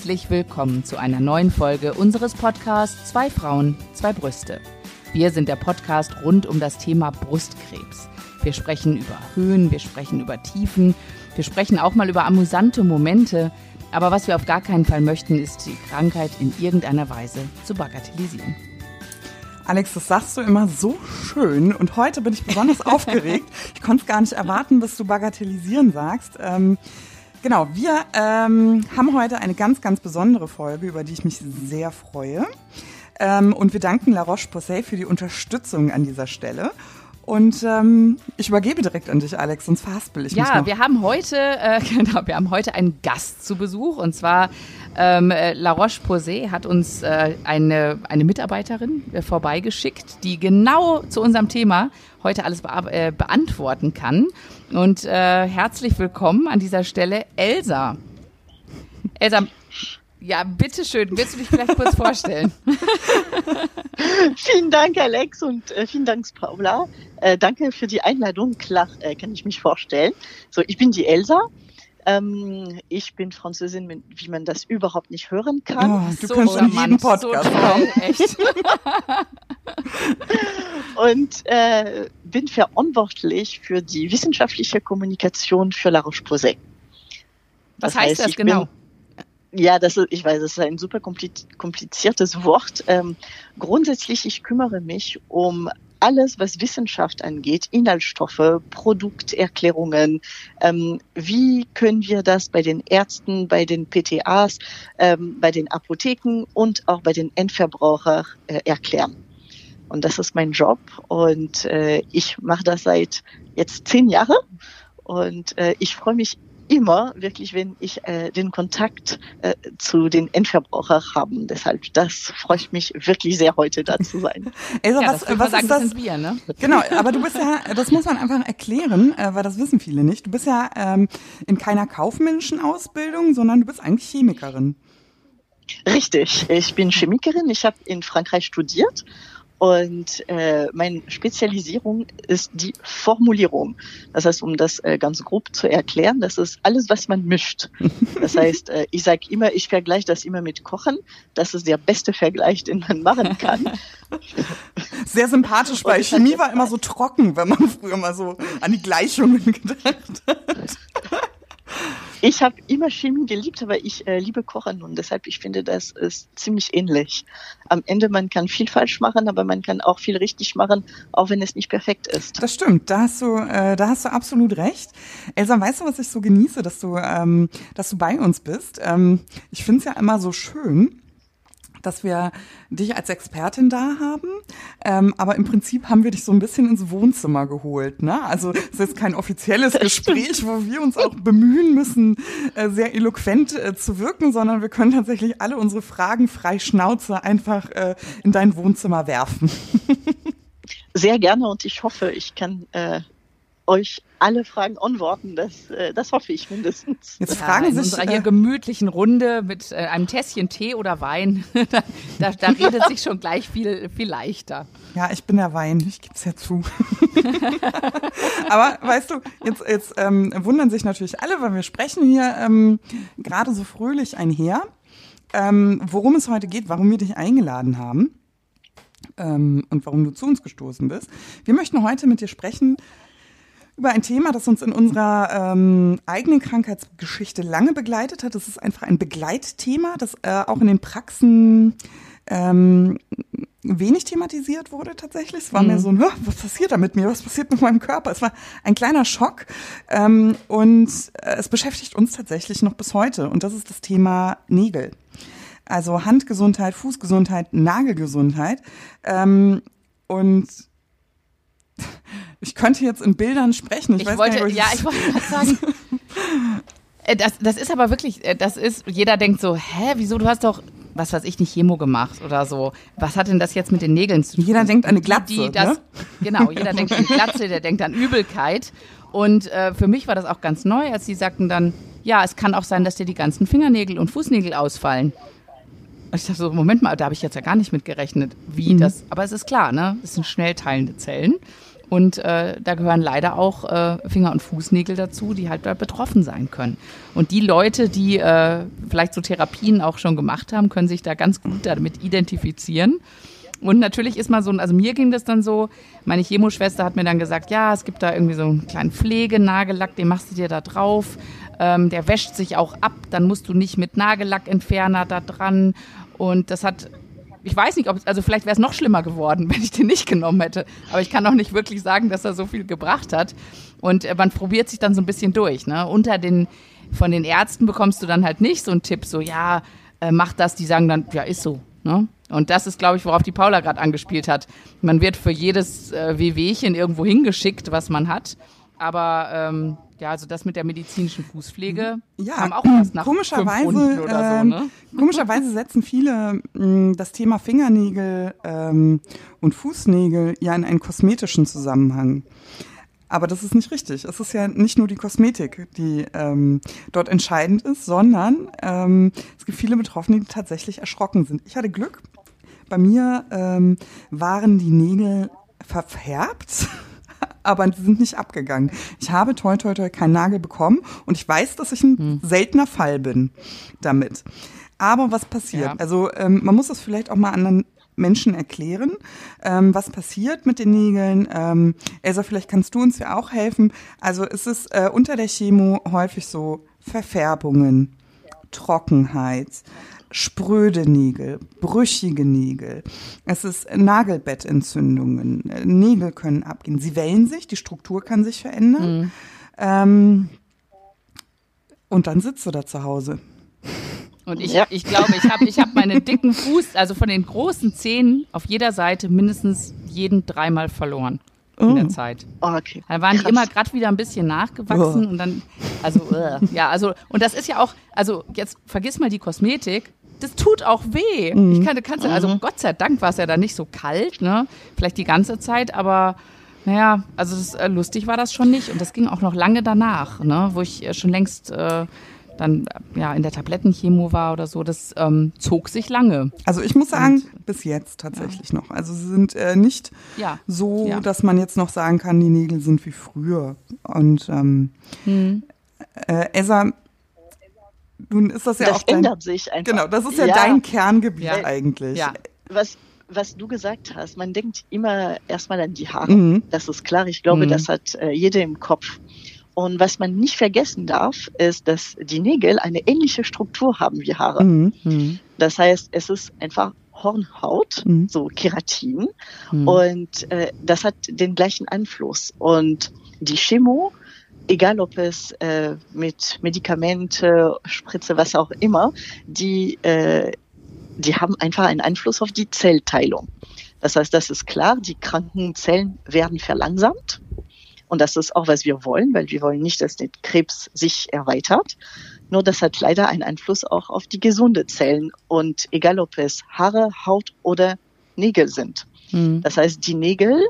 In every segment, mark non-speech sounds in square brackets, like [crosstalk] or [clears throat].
Herzlich willkommen zu einer neuen Folge unseres Podcasts Zwei Frauen, zwei Brüste. Wir sind der Podcast rund um das Thema Brustkrebs. Wir sprechen über Höhen, wir sprechen über Tiefen, wir sprechen auch mal über amüsante Momente. Aber was wir auf gar keinen Fall möchten, ist die Krankheit in irgendeiner Weise zu bagatellisieren. Alex, das sagst du immer so schön und heute bin ich besonders [laughs] aufgeregt. Ich konnte es gar nicht erwarten, bis du bagatellisieren sagst. Ähm, genau, wir ähm, haben heute eine ganz, ganz besondere Folge, über die ich mich sehr freue. Ähm, und wir danken La Roche-Posay für die Unterstützung an dieser Stelle. Und ähm, ich übergebe direkt an dich, Alex, sonst verhaspel ich ja, mich. Ja, wir haben heute, äh, [laughs] genau, wir haben heute einen Gast zu Besuch und zwar ähm, äh, La Roche-Posay hat uns äh, eine, eine Mitarbeiterin äh, vorbeigeschickt, die genau zu unserem Thema heute alles be äh, beantworten kann. Und äh, herzlich willkommen an dieser Stelle, Elsa. Elsa, ja, bitteschön. Willst du dich vielleicht kurz vorstellen? [laughs] vielen Dank, Alex, und äh, vielen Dank, Paula. Äh, danke für die Einladung. Klar, äh, kann ich mich vorstellen. So, ich bin die Elsa. Ähm, ich bin Französin, wie man das überhaupt nicht hören kann. Oh, du so kannst in jedem Podcast so toll, echt. [laughs] und äh, bin verantwortlich für die wissenschaftliche Kommunikation für La Roche-Posay. Was heißt heißt, das genau? Bin, ja, das ist, ich weiß, das ist ein super kompliziertes Wort. Ähm, grundsätzlich, ich kümmere mich um alles, was Wissenschaft angeht, Inhaltsstoffe, Produkterklärungen. Ähm, wie können wir das bei den Ärzten, bei den PTAs, ähm, bei den Apotheken und auch bei den Endverbrauchern äh, erklären? Und das ist mein Job und äh, ich mache das seit jetzt zehn Jahren und äh, ich freue mich immer wirklich, wenn ich äh, den Kontakt äh, zu den Endverbrauchern haben. Deshalb, das freut mich wirklich sehr, heute da zu sein. [laughs] Also, ja, was, das was sagen, ist das? das wir, ne? [laughs] Genau, aber du bist ja, das muss man einfach erklären, äh, weil das wissen viele nicht. Du bist ja ähm, in keiner kaufmännischen Ausbildung, sondern du bist eigentlich Chemikerin. Richtig, ich bin Chemikerin. Ich habe in Frankreich studiert und äh, meine Spezialisierung ist die Formulierung. Das heißt, um das äh, ganz grob zu erklären, das ist alles, was man mischt. Das heißt, äh, ich sage immer, ich vergleiche das immer mit Kochen. Das ist der beste Vergleich, den man machen kann. Sehr sympathisch, weil Chemie war immer so trocken, wenn man früher mal so an die Gleichungen gedacht hat. Ich habe immer Chemie geliebt, aber ich äh, liebe Kochen und deshalb ich finde, das ist ziemlich ähnlich. Am Ende man kann viel falsch machen, aber man kann auch viel richtig machen, auch wenn es nicht perfekt ist. Das stimmt, da hast du, äh, da hast du absolut recht. Elsa, weißt du, was ich so genieße, dass du, ähm, dass du bei uns bist? Ähm, ich finde es ja immer so schön dass wir dich als Expertin da haben. Ähm, aber im Prinzip haben wir dich so ein bisschen ins Wohnzimmer geholt. Ne? Also es ist jetzt kein offizielles [laughs] Gespräch, wo wir uns auch bemühen müssen, äh, sehr eloquent äh, zu wirken, sondern wir können tatsächlich alle unsere Fragen frei Schnauze einfach äh, in dein Wohnzimmer werfen. [laughs] Sehr gerne und ich hoffe, ich kann äh, euch alle Fragen antworten. Das, äh, das hoffe ich mindestens. Jetzt fragen ja, in sich unserer hier äh, gemütlichen Runde mit äh, einem Tässchen Tee oder Wein, [laughs] da, da, da redet sich schon gleich viel, viel leichter. Ja, ich bin der Wein, ich gebe es ja zu. [laughs] Aber weißt du, jetzt, jetzt ähm, wundern sich natürlich alle, weil wir sprechen hier ähm, gerade so fröhlich einher, ähm, worum es heute geht, warum wir dich eingeladen haben ähm, und warum du zu uns gestoßen bist. Wir möchten heute mit dir sprechen über ein Thema, das uns in unserer ähm, eigenen Krankheitsgeschichte lange begleitet hat. Das ist einfach ein Begleitthema, das äh, auch in den Praxen ähm, wenig thematisiert wurde tatsächlich. Es war mhm. mehr so ein, was passiert da mit mir? Was passiert mit meinem Körper? Es war ein kleiner Schock ähm, und äh, es beschäftigt uns tatsächlich noch bis heute. Und das ist das Thema Nägel. Also Handgesundheit, Fußgesundheit, Nagelgesundheit. Ähm, und ich könnte jetzt in Bildern sprechen. Ich, ich weiß wollte, nicht, ja, ich wollte [laughs] gerade sagen. Äh, das, das ist aber wirklich, äh, das ist, jeder denkt so, hä, wieso, du hast doch, was weiß ich, nicht Chemo gemacht oder so. Was hat denn das jetzt mit den Nägeln zu tun? Jeder denkt an eine Glatze, die, das, ne? Genau, jeder denkt an Glatze, der denkt an Übelkeit. Und äh, für mich war das auch ganz neu, als sie sagten dann, ja, es kann auch sein, dass dir die ganzen Fingernägel und Fußnägel ausfallen. Ich dachte so, Moment mal, da habe ich jetzt ja gar nicht mit gerechnet, wie mhm. das. Aber es ist klar, ne? Es sind schnell teilende Zellen. Und äh, da gehören leider auch äh, Finger- und Fußnägel dazu, die halt da betroffen sein können. Und die Leute, die äh, vielleicht so Therapien auch schon gemacht haben, können sich da ganz gut damit identifizieren. Und natürlich ist mal so, also mir ging das dann so, meine Chemoschwester hat mir dann gesagt, ja, es gibt da irgendwie so einen kleinen Pflegenagellack, den machst du dir da drauf, ähm, der wäscht sich auch ab, dann musst du nicht mit Nagellackentferner da dran. Und das hat ich weiß nicht, ob also vielleicht wäre es noch schlimmer geworden, [laughs] wenn ich den nicht genommen hätte. Aber ich kann auch nicht wirklich sagen, dass er so viel gebracht hat. Und äh, man probiert sich dann so ein bisschen durch. Ne? Unter den, von den Ärzten bekommst du dann halt nicht so einen Tipp, so, ja, äh, mach das. Die sagen dann, ja, ist so. Ne? Und das ist, glaube ich, worauf die Paula gerade angespielt hat. Man wird für jedes äh, Wehwehchen irgendwo hingeschickt, was man hat. Aber ähm, ja, also das mit der medizinischen Fußpflege ja, kam auch erst nach komischerweise, fünf oder so, ne? äh, komischerweise setzen viele mh, das Thema Fingernägel ähm, und Fußnägel ja in einen kosmetischen Zusammenhang. Aber das ist nicht richtig. Es ist ja nicht nur die Kosmetik, die ähm, dort entscheidend ist, sondern ähm, es gibt viele Betroffene, die tatsächlich erschrocken sind. Ich hatte Glück. Bei mir ähm, waren die Nägel verfärbt aber sie sind nicht abgegangen. Ich habe toi toi toi keinen Nagel bekommen und ich weiß, dass ich ein hm. seltener Fall bin damit. Aber was passiert? Ja. Also ähm, man muss das vielleicht auch mal anderen Menschen erklären, ähm, was passiert mit den Nägeln. Ähm, Elsa, vielleicht kannst du uns ja auch helfen. Also es ist äh, unter der Chemo häufig so Verfärbungen, Trockenheit, spröde Nägel, brüchige Nägel. Es ist Nagelbettentzündungen. Nägel können abgehen. Sie wellen sich, die Struktur kann sich verändern. Mhm. Ähm, und dann sitzt du da zu Hause. Und ich, ja. ich glaube, ich habe ich hab meine dicken Fuß, also von den großen Zähnen auf jeder Seite mindestens jeden dreimal verloren oh. in der oh. Zeit. Oh, okay. Da waren Krass. die immer gerade wieder ein bisschen nachgewachsen oh. und dann, also, uh, ja, also, und das ist ja auch, also jetzt vergiss mal die Kosmetik, das tut auch weh. Mhm. Ich kann, kannst, also mhm. Gott sei Dank war es ja da nicht so kalt, ne? Vielleicht die ganze Zeit, aber naja, also das, äh, lustig war das schon nicht. Und das ging auch noch lange danach, ne? Wo ich äh, schon längst äh, dann ja in der Tablettenchemo war oder so. Das ähm, zog sich lange. Also ich muss sagen, Und, bis jetzt tatsächlich ja. noch. Also sie sind äh, nicht ja. so, ja. dass man jetzt noch sagen kann, die Nägel sind wie früher. Und ähm, hm. äh, Esa, nun ist das ja das auch. Das ändert sich einfach. Genau, das ist ja, ja. dein Kerngebiet ja. eigentlich. Ja. Was, was du gesagt hast, man denkt immer erstmal an die Haare. Mhm. Das ist klar. Ich glaube, mhm. das hat äh, jeder im Kopf. Und was man nicht vergessen darf, ist, dass die Nägel eine ähnliche Struktur haben wie Haare. Mhm. mhm. Das heißt, es ist einfach Hornhaut, mhm. so Keratin. Mhm. Und äh, das hat den gleichen Einfluss. Und die Chemo egal ob es äh, mit Medikamente, Spritze, was auch immer, die, äh, die haben einfach einen Einfluss auf die Zellteilung. Das heißt, das ist klar, die kranken Zellen werden verlangsamt. Und das ist auch, was wir wollen, weil wir wollen nicht, dass der Krebs sich erweitert. Nur das hat leider einen Einfluss auch auf die gesunde Zellen. Und egal ob es Haare, Haut oder Nägel sind. Mhm. Das heißt, die Nägel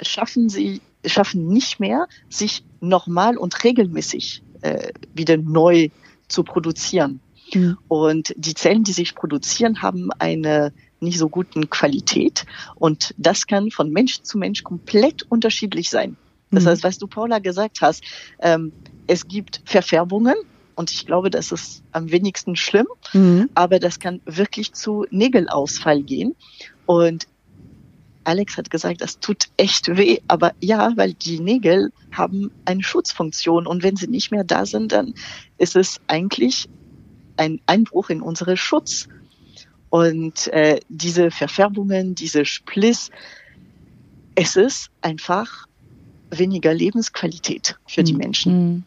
schaffen sie schaffen nicht mehr, sich nochmal und regelmäßig äh, wieder neu zu produzieren. Mhm. Und die Zellen, die sich produzieren, haben eine nicht so guten Qualität. Und das kann von Mensch zu Mensch komplett unterschiedlich sein. Das mhm. heißt, was du Paula gesagt hast, ähm, es gibt Verfärbungen und ich glaube, das ist am wenigsten schlimm, mhm. aber das kann wirklich zu Nägelausfall gehen. Und Alex hat gesagt, das tut echt weh, aber ja, weil die Nägel haben eine Schutzfunktion und wenn sie nicht mehr da sind, dann ist es eigentlich ein Einbruch in unsere Schutz. Und äh, diese Verfärbungen, diese Spliss, es ist einfach weniger Lebensqualität für die mhm. Menschen.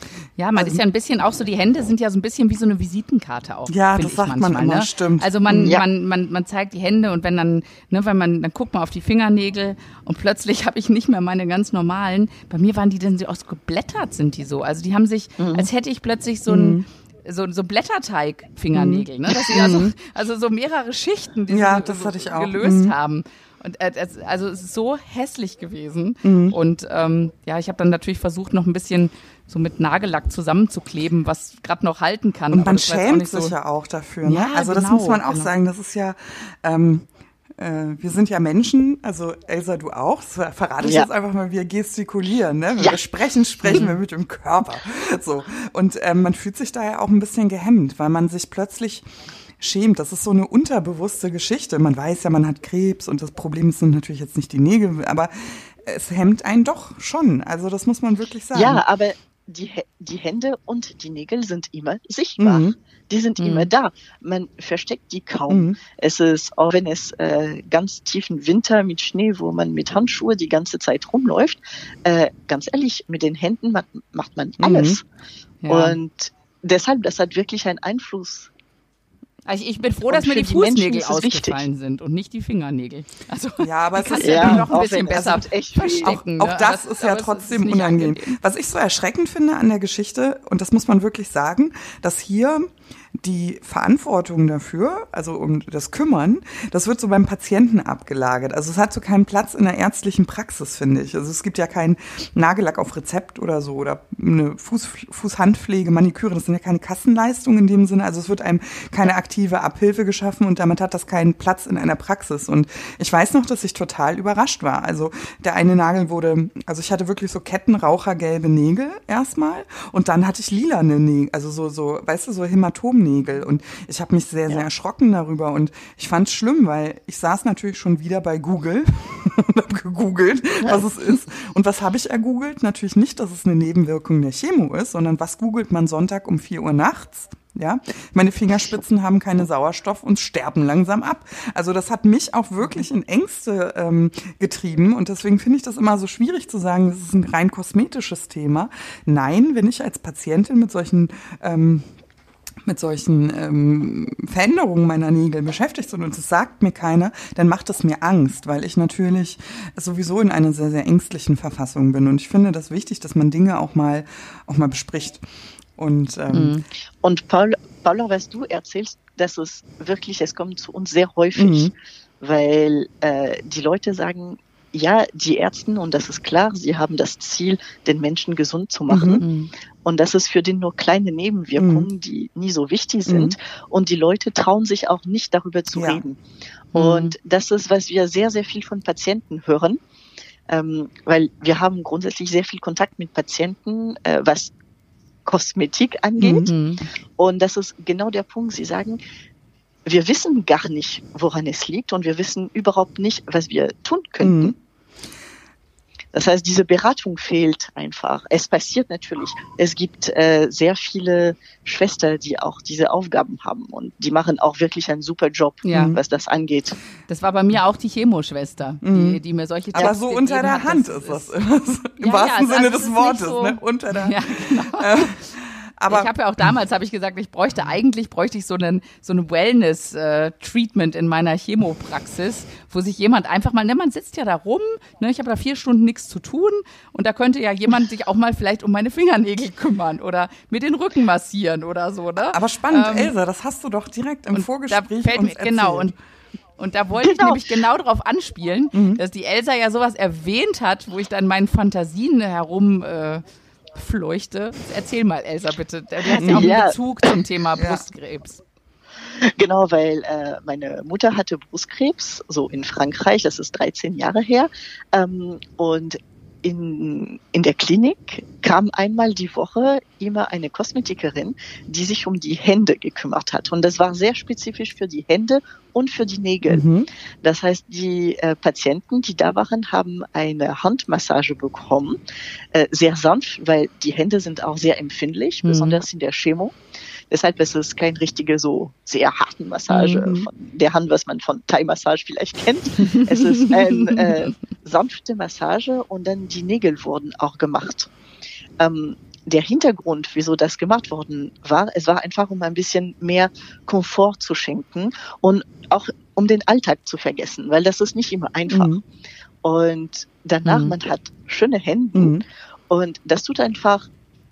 Mhm. Ja, man also, ist ja ein bisschen auch so, die Hände sind ja so ein bisschen wie so eine Visitenkarte auch. Ja, das sagt manchmal, man immer, ne? stimmt. Also man, ja. man, man, man zeigt die Hände und wenn dann, ne, wenn man, dann guckt man auf die Fingernägel und plötzlich [laughs] habe ich nicht mehr meine ganz normalen. Bei mir waren die dann so ausgeblättert, sind die so. Also die haben sich, mhm. als hätte ich plötzlich so ein, mhm. so, so Blätterteig-Fingernägel, ne? Dass sie also, mhm. also so mehrere Schichten, die ja, sie das so, hatte ich auch. gelöst mhm. haben. Und äh, also es ist so hässlich gewesen. Mhm. Und ähm, ja, ich habe dann natürlich versucht, noch ein bisschen so mit Nagellack zusammenzukleben, was gerade noch halten kann. Und man schämt sich so ja auch dafür. Ne? Ja, also genau, das muss man auch genau. sagen. Das ist ja ähm, äh, wir sind ja Menschen, also Elsa, du auch. Das verrate ich ja. jetzt einfach mal, wir gestikulieren, ne? Wenn ja. wir sprechen, sprechen wir mit dem Körper. So. Und ähm, man fühlt sich da ja auch ein bisschen gehemmt, weil man sich plötzlich schämt. Das ist so eine unterbewusste Geschichte. Man weiß ja, man hat Krebs und das Problem sind natürlich jetzt nicht die Nägel, aber es hemmt einen doch schon. Also das muss man wirklich sagen. Ja, aber die, die Hände und die Nägel sind immer sichtbar. Mhm. Die sind mhm. immer da. Man versteckt die kaum. Mhm. Es ist, auch wenn es äh, ganz tiefen Winter mit Schnee, wo man mit Handschuhe die ganze Zeit rumläuft, äh, ganz ehrlich, mit den Händen macht, macht man mhm. alles. Ja. Und deshalb, das hat wirklich einen Einfluss also ich bin froh, dass mir die, die Fußnägel ausgefallen wichtig. sind und nicht die Fingernägel. Also ja, aber es ist ja noch ein bisschen besser verstecken. Auch, auch ne? das ist ja trotzdem ist unangenehm. Was ich so erschreckend finde an der Geschichte, und das muss man wirklich sagen, dass hier die Verantwortung dafür, also um das Kümmern, das wird so beim Patienten abgelagert. Also es hat so keinen Platz in der ärztlichen Praxis, finde ich. Also es gibt ja keinen Nagellack auf Rezept oder so oder eine Fuß, Fußhandpflege, Maniküre. Das sind ja keine Kassenleistungen in dem Sinne. Also es wird einem keine aktive Abhilfe geschaffen und damit hat das keinen Platz in einer Praxis. Und ich weiß noch, dass ich total überrascht war. Also der eine Nagel wurde, also ich hatte wirklich so kettenrauchergelbe Nägel erstmal und dann hatte ich lilane Nägel, also so, so, weißt du, so Hämatomen Fingernägel. Und ich habe mich sehr, sehr erschrocken darüber. Und ich fand es schlimm, weil ich saß natürlich schon wieder bei Google [laughs] und habe gegoogelt, was es ist. Und was habe ich ergoogelt? Natürlich nicht, dass es eine Nebenwirkung der Chemo ist, sondern was googelt man Sonntag um 4 Uhr nachts? Ja, meine Fingerspitzen haben keine Sauerstoff und sterben langsam ab. Also das hat mich auch wirklich in Ängste ähm, getrieben und deswegen finde ich das immer so schwierig zu sagen, das ist ein rein kosmetisches Thema. Nein, wenn ich als Patientin mit solchen ähm, mit solchen ähm, Veränderungen meiner Nägel beschäftigt sind und das sagt mir keiner, dann macht es mir Angst, weil ich natürlich sowieso in einer sehr, sehr ängstlichen Verfassung bin. Und ich finde das wichtig, dass man Dinge auch mal, auch mal bespricht. Und, ähm, mhm. und Paul, Paula, was du erzählst, dass es wirklich, es kommt zu uns sehr häufig, mhm. weil äh, die Leute sagen, ja, die Ärzte, und das ist klar, sie haben das Ziel, den Menschen gesund zu machen. Mhm. Und das ist für den nur kleine Nebenwirkungen, mhm. die nie so wichtig sind. Mhm. Und die Leute trauen sich auch nicht darüber zu ja. reden. Mhm. Und das ist, was wir sehr, sehr viel von Patienten hören. Ähm, weil wir haben grundsätzlich sehr viel Kontakt mit Patienten, äh, was Kosmetik angeht. Mhm. Und das ist genau der Punkt. Sie sagen, wir wissen gar nicht, woran es liegt und wir wissen überhaupt nicht, was wir tun könnten. Mhm. Das heißt, diese Beratung fehlt einfach. Es passiert natürlich. Es gibt äh, sehr viele Schwestern, die auch diese Aufgaben haben und die machen auch wirklich einen super Job, ja. was das angeht. Das war bei mir auch die Chemoschwester, mhm. die, die mir solche Tipps Aber so unter der Hand ist das. Im ja, wahrsten ja, Sinne des Wortes, so, ne? Unter der Hand. [laughs] Ja, genau. Aber ich habe ja auch damals habe ich gesagt, ich bräuchte eigentlich bräuchte ich so einen so eine Wellness äh, Treatment in meiner Chemopraxis, wo sich jemand einfach mal, ne, man sitzt ja da rum, ne, ich habe da vier Stunden nichts zu tun und da könnte ja jemand sich auch mal vielleicht um meine Fingernägel kümmern oder mir den Rücken massieren oder so, ne? Aber spannend, ähm, Elsa, das hast du doch direkt im Vorgespräch fällt uns mir, Genau und und da wollte genau. ich nämlich genau darauf anspielen, mhm. dass die Elsa ja sowas erwähnt hat, wo ich dann meinen Fantasien herum äh, fleuchte. Erzähl mal, Elsa, bitte. Du hast ja auch einen ja. Bezug zum Thema Brustkrebs. Genau, weil äh, meine Mutter hatte Brustkrebs, so in Frankreich, das ist 13 Jahre her. Ähm, und in, in der Klinik kam einmal die Woche immer eine Kosmetikerin, die sich um die Hände gekümmert hat. Und das war sehr spezifisch für die Hände und für die Nägel. Mhm. Das heißt, die äh, Patienten, die da waren, haben eine Handmassage bekommen, äh, sehr sanft, weil die Hände sind auch sehr empfindlich, mhm. besonders in der Chemo. Deshalb ist es keine richtige so sehr harten Massage mhm. von der Hand, was man von Thai-Massage vielleicht kennt. es ist eine äh, sanfte Massage und dann die Nägel wurden auch gemacht. Ähm, der Hintergrund, wieso das gemacht worden war, es war einfach, um ein bisschen mehr Komfort zu schenken und auch um den Alltag zu vergessen, weil das ist nicht immer einfach. Mhm. Und danach, mhm. man hat schöne Hände mhm. und das tut einfach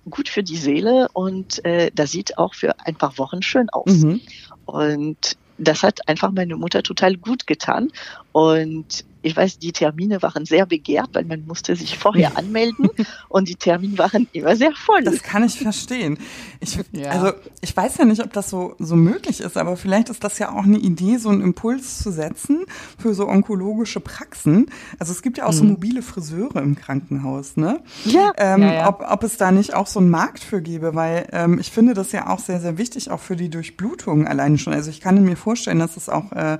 gut für die Seele und äh, das sieht auch für ein paar Wochen schön aus. Mhm. Und das hat einfach meine Mutter total gut getan. Und ich weiß, die Termine waren sehr begehrt, weil man musste sich vorher anmelden [laughs] und die Termine waren immer sehr voll. Das kann ich verstehen. Ich, ja. Also ich weiß ja nicht, ob das so, so möglich ist, aber vielleicht ist das ja auch eine Idee, so einen Impuls zu setzen für so onkologische Praxen. Also es gibt ja auch mhm. so mobile Friseure im Krankenhaus, ne? Ja. Ähm, ja, ja. Ob, ob es da nicht auch so einen Markt für gäbe, weil ähm, ich finde das ja auch sehr, sehr wichtig, auch für die Durchblutung alleine schon. Also ich kann mir vorstellen, dass es auch, äh,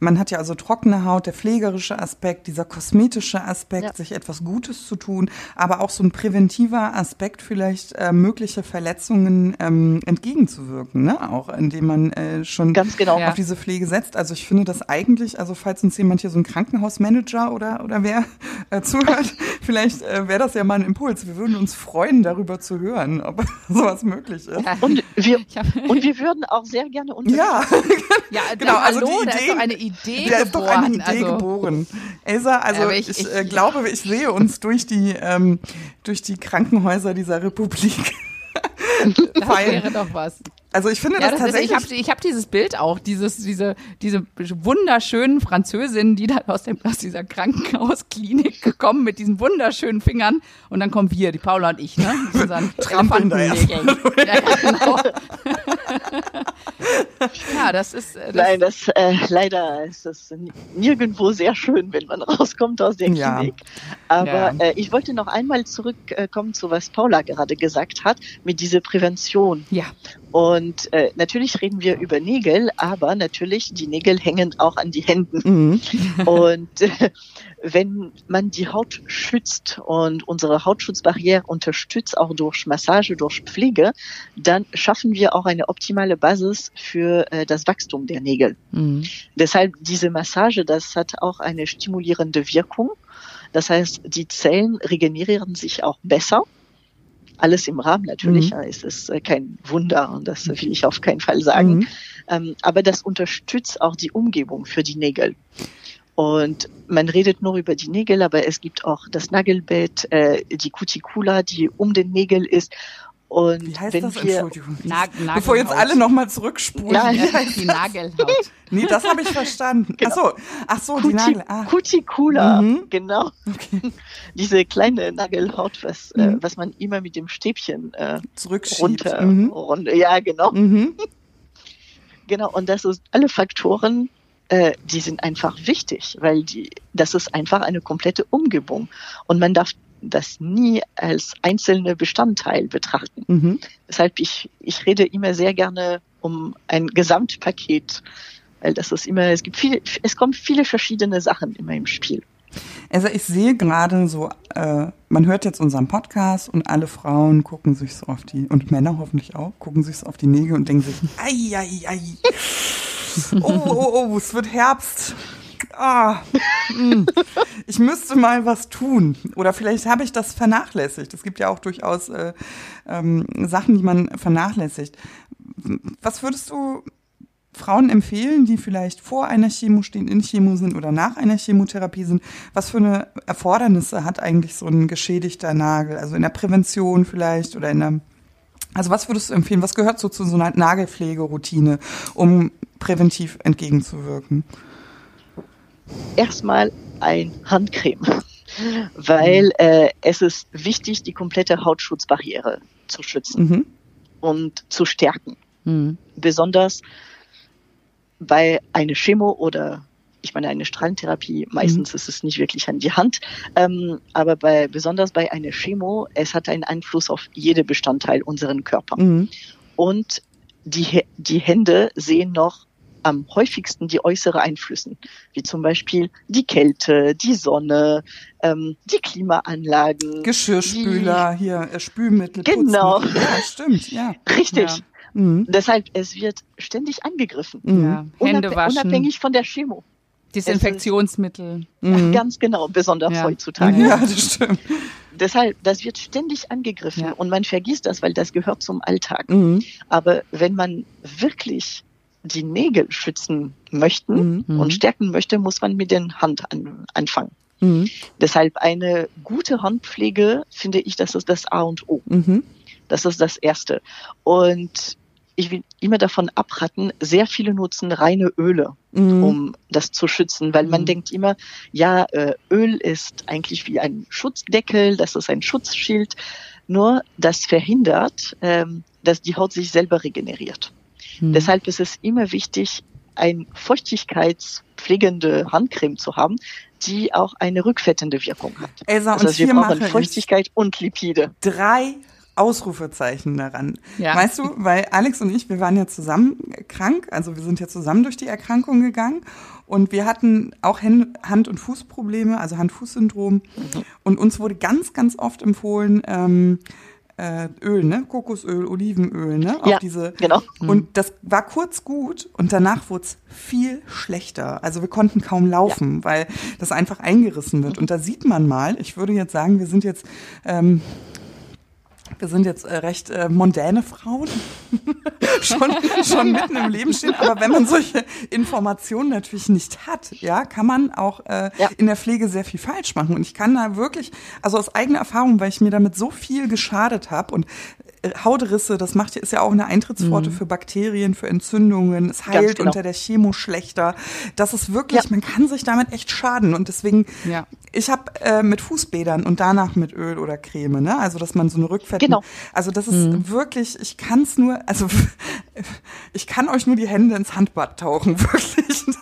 man hat ja also trockene Haut, der pflegerische Aspekt, dieser kosmetische Aspekt, ja. sich etwas Gutes zu tun, aber auch so ein präventiver Aspekt, vielleicht äh, mögliche Verletzungen ähm, entgegenzuwirken, ne? Auch indem man äh, schon Ganz genau. auf diese Pflege setzt. Also ich finde das eigentlich, also falls uns jemand hier so ein Krankenhausmanager oder, oder wer äh, zuhört, [laughs] vielleicht äh, wäre das ja mal ein Impuls. Wir würden uns freuen, darüber zu hören, ob [laughs] sowas möglich ist. Und wir, und wir würden auch sehr gerne unterstützen. Ja, [laughs] ja genau. Also Hallo, die Idee, da ist doch eine Idee da ist doch eine Idee also, geboren. Elsa, also ich, ich, ich äh, glaube, ich sehe uns durch die, ähm, durch die Krankenhäuser dieser Republik. Das wäre doch was. Also ich finde ja, das, das tatsächlich. Ist, ich habe hab dieses Bild auch, dieses, diese, diese wunderschönen Französinnen, die da aus, dem, aus dieser Krankenhausklinik [laughs] gekommen mit diesen wunderschönen Fingern. Und dann kommen wir, die Paula und ich, ne? Mit [laughs] unseren Trampeln da ja, ja, genau. ja, das ist. Das Nein, das äh, leider ist es nirgendwo sehr schön, wenn man [laughs] rauskommt aus der ja. Klinik. Aber ja. äh, ich wollte noch einmal zurückkommen zu was Paula gerade gesagt hat, mit dieser Prävention. Ja. Und äh, natürlich reden wir über Nägel, aber natürlich die Nägel hängen auch an die Händen. Mhm. [laughs] Und äh, wenn man die Haut schützt und unsere Hautschutzbarriere unterstützt, auch durch Massage, durch Pflege, dann schaffen wir auch eine optimale Basis für äh, das Wachstum der Nägel. Mhm. Deshalb diese Massage, das hat auch eine stimulierende Wirkung. Das heißt, die Zellen regenerieren sich auch besser alles im Rahmen natürlich, mhm. ist es äh, kein Wunder und das will ich auf keinen Fall sagen. Mhm. Ähm, aber das unterstützt auch die Umgebung für die Nägel. Und man redet nur über die Nägel, aber es gibt auch das Nagelbett, äh, die Cuticula, die um den Nägel ist. Und Wie heißt wenn das? Wir, Entschuldigung. Nag Bevor jetzt alle nochmal zurückspulen. Ja, die Nagelhaut. nee, das habe ich verstanden. Genau. Ach so, ach so, Cuti die Nagel. Ah. Cuticula, mhm. genau. Okay. [laughs] Diese kleine Nagelhaut, was, äh, mhm. äh, was man immer mit dem Stäbchen äh, runter, mhm. runter. Ja, genau. Mhm. [laughs] genau, und das ist alle Faktoren, äh, die sind einfach wichtig, weil die, das ist einfach eine komplette Umgebung. Und man darf das nie als einzelne Bestandteil betrachten. Mhm. Deshalb ich, ich rede immer sehr gerne um ein Gesamtpaket, weil das ist immer, es gibt viele, es kommen viele verschiedene Sachen immer im Spiel. Also ich sehe gerade so, äh, man hört jetzt unseren Podcast und alle Frauen gucken sich so auf die, und Männer hoffentlich auch, gucken sich so auf die Nägel und denken sich, ei, ei, ei. [laughs] Oh, oh, oh, es wird Herbst ah, hm. ich müsste mal was tun. Oder vielleicht habe ich das vernachlässigt. Es gibt ja auch durchaus äh, ähm, Sachen, die man vernachlässigt. Was würdest du Frauen empfehlen, die vielleicht vor einer Chemo stehen, in Chemo sind oder nach einer Chemotherapie sind? Was für eine Erfordernisse hat eigentlich so ein geschädigter Nagel? Also in der Prävention vielleicht oder in der also was würdest du empfehlen? Was gehört so zu so einer Nagelpflegeroutine, um präventiv entgegenzuwirken? Erstmal ein Handcreme, weil äh, es ist wichtig, die komplette Hautschutzbarriere zu schützen mhm. und zu stärken. Mhm. Besonders bei einer Chemo oder ich meine eine Strahlentherapie, meistens mhm. ist es nicht wirklich an die Hand, ähm, aber bei, besonders bei einer Chemo, es hat einen Einfluss auf jede Bestandteil unseren Körper. Mhm. Und die, die Hände sehen noch am häufigsten die äußere Einflüssen, wie zum Beispiel die Kälte, die Sonne, ähm, die Klimaanlagen. Geschirrspüler, die, hier, äh, Spülmittel, Genau. Putzmittel. Ja, stimmt, ja. Richtig. Ja. Mhm. Deshalb, es wird ständig angegriffen. Mhm. Ja. Hände waschen. Unabhängig von der Chemo. Desinfektionsmittel. Mhm. Ganz genau, besonders ja. heutzutage. Ja, das stimmt. Deshalb, das wird ständig angegriffen ja. und man vergisst das, weil das gehört zum Alltag. Mhm. Aber wenn man wirklich die Nägel schützen möchten mhm. und stärken möchte, muss man mit den Hand an, anfangen. Mhm. Deshalb eine gute Handpflege, finde ich, das ist das A und O. Mhm. Das ist das Erste. Und ich will immer davon abraten, sehr viele nutzen reine Öle, Mhm. um das zu schützen, weil man Mhm. denkt immer, ja, äh, Öl ist eigentlich wie ein Schutzdeckel, das ist ein Schutzschild, nur das verhindert, ähm, dass die Haut sich selber regeneriert. Hm. Deshalb ist es immer wichtig, ein feuchtigkeitspflegende Handcreme zu haben, die auch eine rückfettende Wirkung hat. Elsa, Also und wir hier brauchen Feuchtigkeit und Lipide. drei Ausrufezeichen daran. Ja. Weißt du, weil Alex und ich, wir waren ja zusammen krank, also wir sind ja zusammen durch die Erkrankung gegangen und wir hatten auch Hand- und Fußprobleme, also Hand-Fuß-Syndrom und uns wurde ganz, ganz oft empfohlen, ähm, äh, Öl, ne? Kokosöl, Olivenöl, ne? Auch Ja, diese. genau. Und das war kurz gut und danach wurde es viel schlechter. Also wir konnten kaum laufen, weil das einfach eingerissen wird. Und da sieht man mal, ich würde jetzt sagen, wir sind jetzt ähm, wir sind jetzt äh, recht äh, mondäne Frauen, [laughs] schon, schon mitten im Leben stehen. Aber wenn man solche Informationen natürlich nicht hat, ja, kann man auch äh, Ja. in der Pflege sehr viel falsch machen. Und ich kann da wirklich, also aus eigener Erfahrung, weil ich mir damit so viel geschadet habe und Hautrisse, das macht ja, ist ja auch eine Eintrittspforte für Bakterien, für Entzündungen. Es heilt genau. unter der Chemo schlechter. Das ist wirklich, Ja. man kann sich damit echt schaden. Und deswegen, Ja. ich habe äh, mit Fußbädern und danach mit Öl oder Creme, ne? Also dass man so eine Rückfette. Genau. Also das ist wirklich, ich kann es nur, also [laughs] ich kann euch nur die Hände ins Handbad tauchen, [laughs] wirklich. [laughs]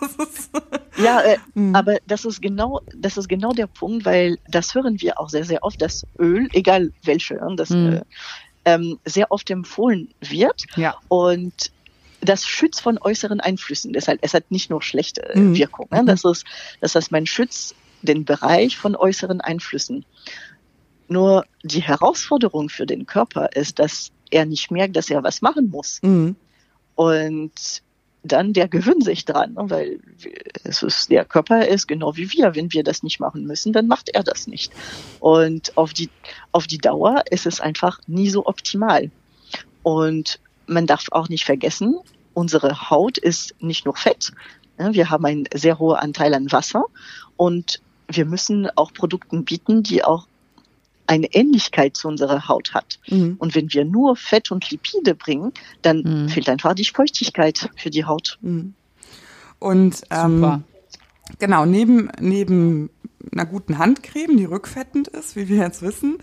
Ja, äh, Mhm. aber das ist genau, das ist genau der Punkt, weil das hören wir auch sehr, sehr oft, dass Öl, egal welche, äh, das Mhm. äh, ähm, sehr oft empfohlen wird Ja. und das schützt von äußeren Einflüssen. Deshalb, es hat nicht nur schlechte äh, Mhm. Wirkung. Ne? Das ist, das heißt, man schützt den Bereich von äußeren Einflüssen. Nur die Herausforderung für den Körper ist, dass er nicht merkt, dass er was machen muss. Mhm. Und dann der gewöhnt sich dran, ne? weil es ist, der Körper ist genau wie wir. Wenn wir das nicht machen müssen, dann macht er das nicht. Und auf die, auf die Dauer ist es einfach nie so optimal. Und man darf auch nicht vergessen, unsere Haut ist nicht nur Fett. ne? Wir haben einen sehr hohen Anteil an Wasser und wir müssen auch Produkten bieten, die auch eine Ähnlichkeit zu unserer Haut hat. Mhm. Und wenn wir nur Fett und Lipide bringen, dann Mhm. fehlt einfach die Feuchtigkeit für die Haut. Mhm. Und ähm, Super. genau, neben, neben einer guten Handcreme, die rückfettend ist, wie wir jetzt wissen,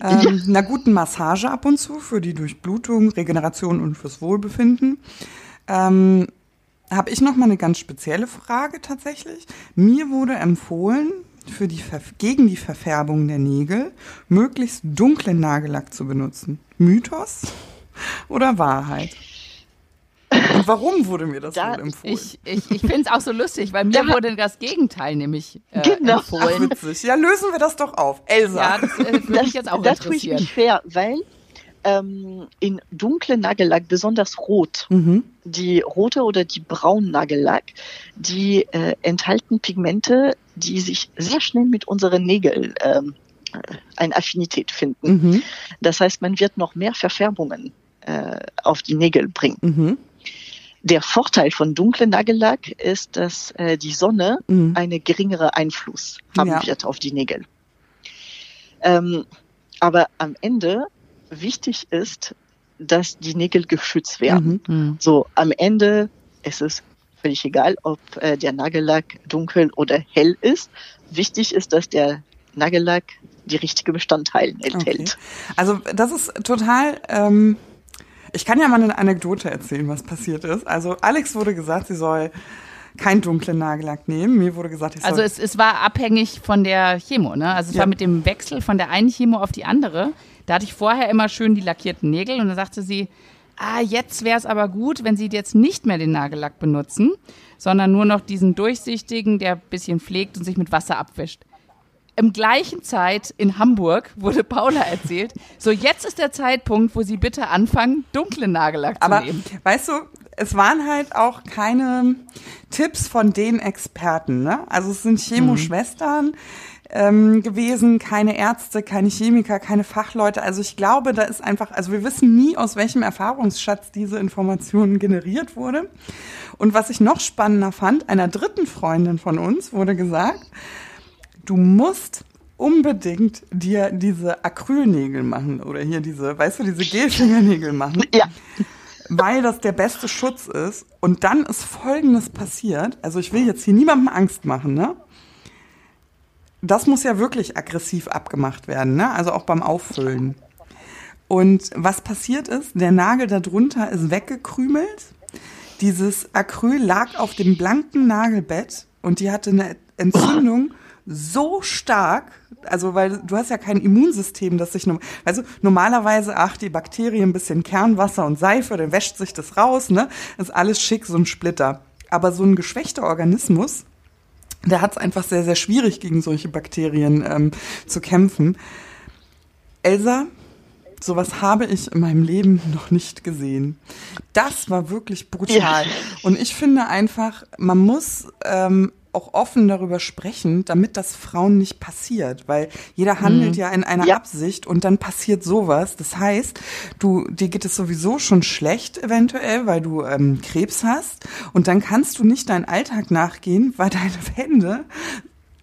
ähm, einer guten Massage ab und zu für die Durchblutung, Regeneration und fürs Wohlbefinden, ähm, habe ich noch mal eine ganz spezielle Frage tatsächlich. Mir wurde empfohlen, für die gegen die Verfärbung der Nägel möglichst dunklen Nagellack zu benutzen. Mythos oder Wahrheit? Und warum wurde mir das Da- wohl empfohlen? Ich, ich, ich finde es auch so lustig, weil mir Ja. wurde das Gegenteil nämlich äh, Genau. Ach, empfohlen. witzig. Ja, lösen wir das doch auf. Elsa. Ja, das äh, würde mich jetzt auch das tue ich interessieren. nicht fair, weil ähm, in dunklen Nagellack, besonders rot, Mhm. die rote oder die braunen Nagellack, die äh, enthalten Pigmente, die sich sehr schnell mit unseren Nägeln ähm, äh, eine Affinität finden. Mhm. Das heißt, man wird noch mehr Verfärbungen äh, auf die Nägel bringen. Mhm. Der Vorteil von dunklen Nagellack ist, dass äh, die Sonne Mhm. eine geringere Einfluss haben Ja. wird auf die Nägel. Ähm, aber am Ende wichtig ist, dass die Nägel geschützt werden. Mhm. Hm. So, am Ende ist es völlig egal, ob äh, der Nagellack dunkel oder hell ist. Wichtig ist, dass der Nagellack die richtige Bestandteile enthält. Also das ist total. Ähm, ich kann ja mal eine Anekdote erzählen, was passiert ist. Also Alex wurde gesagt, sie soll keinen dunklen Nagellack nehmen. Mir wurde gesagt, ich soll. Also es, es war abhängig von der Chemo, ne? Also es Ja. war mit dem Wechsel von der einen Chemo auf die andere. Da hatte ich vorher immer schön die lackierten Nägel und dann sagte sie, ah, jetzt wäre es aber gut, wenn Sie jetzt nicht mehr den Nagellack benutzen, sondern nur noch diesen durchsichtigen, der ein bisschen pflegt und sich mit Wasser abwischt. Im gleichen Zeit in Hamburg wurde Paula [laughs] erzählt, so jetzt ist der Zeitpunkt, wo Sie bitte anfangen, dunklen Nagellack zu Aber nehmen. weißt du, es waren halt auch keine Tipps von den Experten. Ne? Also es sind Chemoschwestern ähm, gewesen, keine Ärzte, keine Chemiker, keine Fachleute. Also ich glaube, da ist einfach, also wir wissen nie, aus welchem Erfahrungsschatz diese Information generiert wurde. Und was ich noch spannender fand, einer dritten Freundin von uns wurde gesagt, du musst unbedingt dir diese Acrylnägel machen oder hier diese, weißt du, diese Gelfingernägel machen. Ja, weil das der beste Schutz ist. Und dann ist Folgendes passiert. Also ich will jetzt hier niemandem Angst machen, ne? Das muss ja wirklich aggressiv abgemacht werden, ne? Also auch beim Auffüllen. Und was passiert ist, der Nagel darunter ist weggekrümelt. Dieses Acryl lag auf dem blanken Nagelbett und die hatte eine Entzündung so stark, also weil du hast ja kein Immunsystem, das sich, also normalerweise, ach, die Bakterien, ein bisschen Kernwasser und Seife, dann wäscht sich das raus, ne? Ist alles schick, so ein Splitter. Aber so ein geschwächter Organismus, der hat es einfach sehr, sehr schwierig, gegen solche Bakterien ähm, zu kämpfen. Elsa, sowas habe ich in meinem Leben noch nicht gesehen. Das war wirklich brutal. Ja. Und ich finde einfach, man muss ähm, auch offen darüber sprechen, damit das Frauen nicht passiert, weil jeder handelt mhm. ja in einer ja. Absicht und dann passiert sowas. Das heißt, du dir geht es sowieso schon schlecht eventuell, weil du ähm, Krebs hast und dann kannst du nicht deinen Alltag nachgehen, weil deine Hände